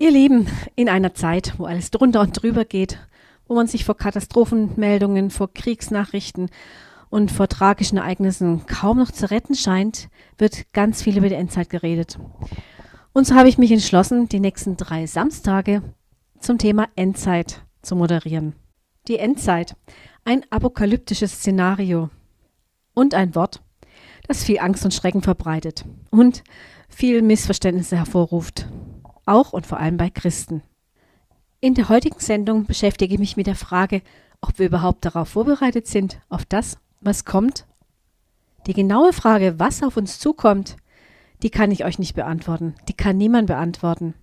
Ihr Lieben, in einer Zeit, wo alles drunter und drüber geht, wo man sich vor Katastrophenmeldungen, vor Kriegsnachrichten und vor tragischen Ereignissen kaum noch zu retten scheint, wird ganz viel über die Endzeit geredet. Und so habe ich mich entschlossen, die nächsten drei Samstage zum Thema Endzeit zu moderieren. Die Endzeit, ein apokalyptisches Szenario und ein Wort, das viel Angst und Schrecken verbreitet und viel Missverständnisse hervorruft auch und vor allem bei Christen. In der heutigen Sendung beschäftige ich mich mit der Frage, ob wir überhaupt darauf vorbereitet sind, auf das, was kommt. Die genaue Frage, was auf uns zukommt, die kann ich euch nicht beantworten, die kann niemand beantworten.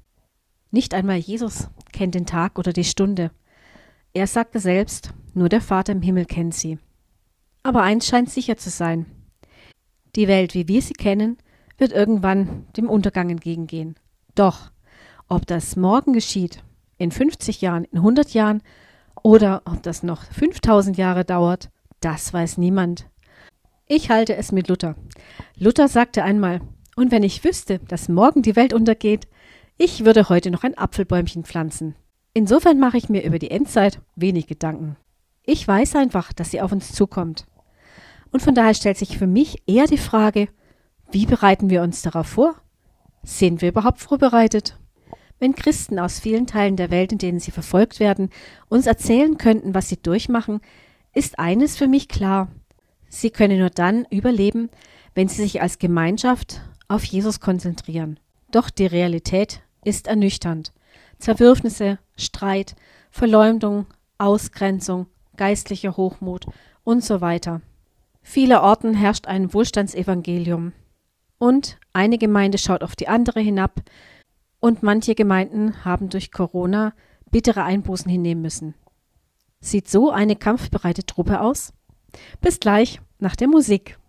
Nicht einmal Jesus kennt den Tag oder die Stunde. Er sagte selbst, nur der Vater im Himmel kennt sie. Aber eins scheint sicher zu sein. Die Welt, wie wir sie kennen, wird irgendwann dem Untergang entgegengehen. Doch ob das morgen geschieht, in 50 Jahren, in 100 Jahren oder ob das noch 5000 Jahre dauert, das weiß niemand. Ich halte es mit Luther. Luther sagte einmal, und wenn ich wüsste, dass morgen die Welt untergeht, ich würde heute noch ein Apfelbäumchen pflanzen. Insofern mache ich mir über die Endzeit wenig Gedanken. Ich weiß einfach, dass sie auf uns zukommt. Und von daher stellt sich für mich eher die Frage, wie bereiten wir uns darauf vor? Sind wir überhaupt vorbereitet? Wenn Christen aus vielen Teilen der Welt, in denen sie verfolgt werden, uns erzählen könnten, was sie durchmachen, ist eines für mich klar. Sie können nur dann überleben, wenn sie sich als Gemeinschaft auf Jesus konzentrieren. Doch die Realität ist ernüchternd. Zerwürfnisse, Streit, Verleumdung, Ausgrenzung, geistlicher Hochmut und so weiter. Viele Orten herrscht ein Wohlstandsevangelium. Und eine Gemeinde schaut auf die andere hinab, und manche Gemeinden haben durch Corona bittere Einbußen hinnehmen müssen. Sieht so eine kampfbereite Truppe aus? Bis gleich nach der Musik.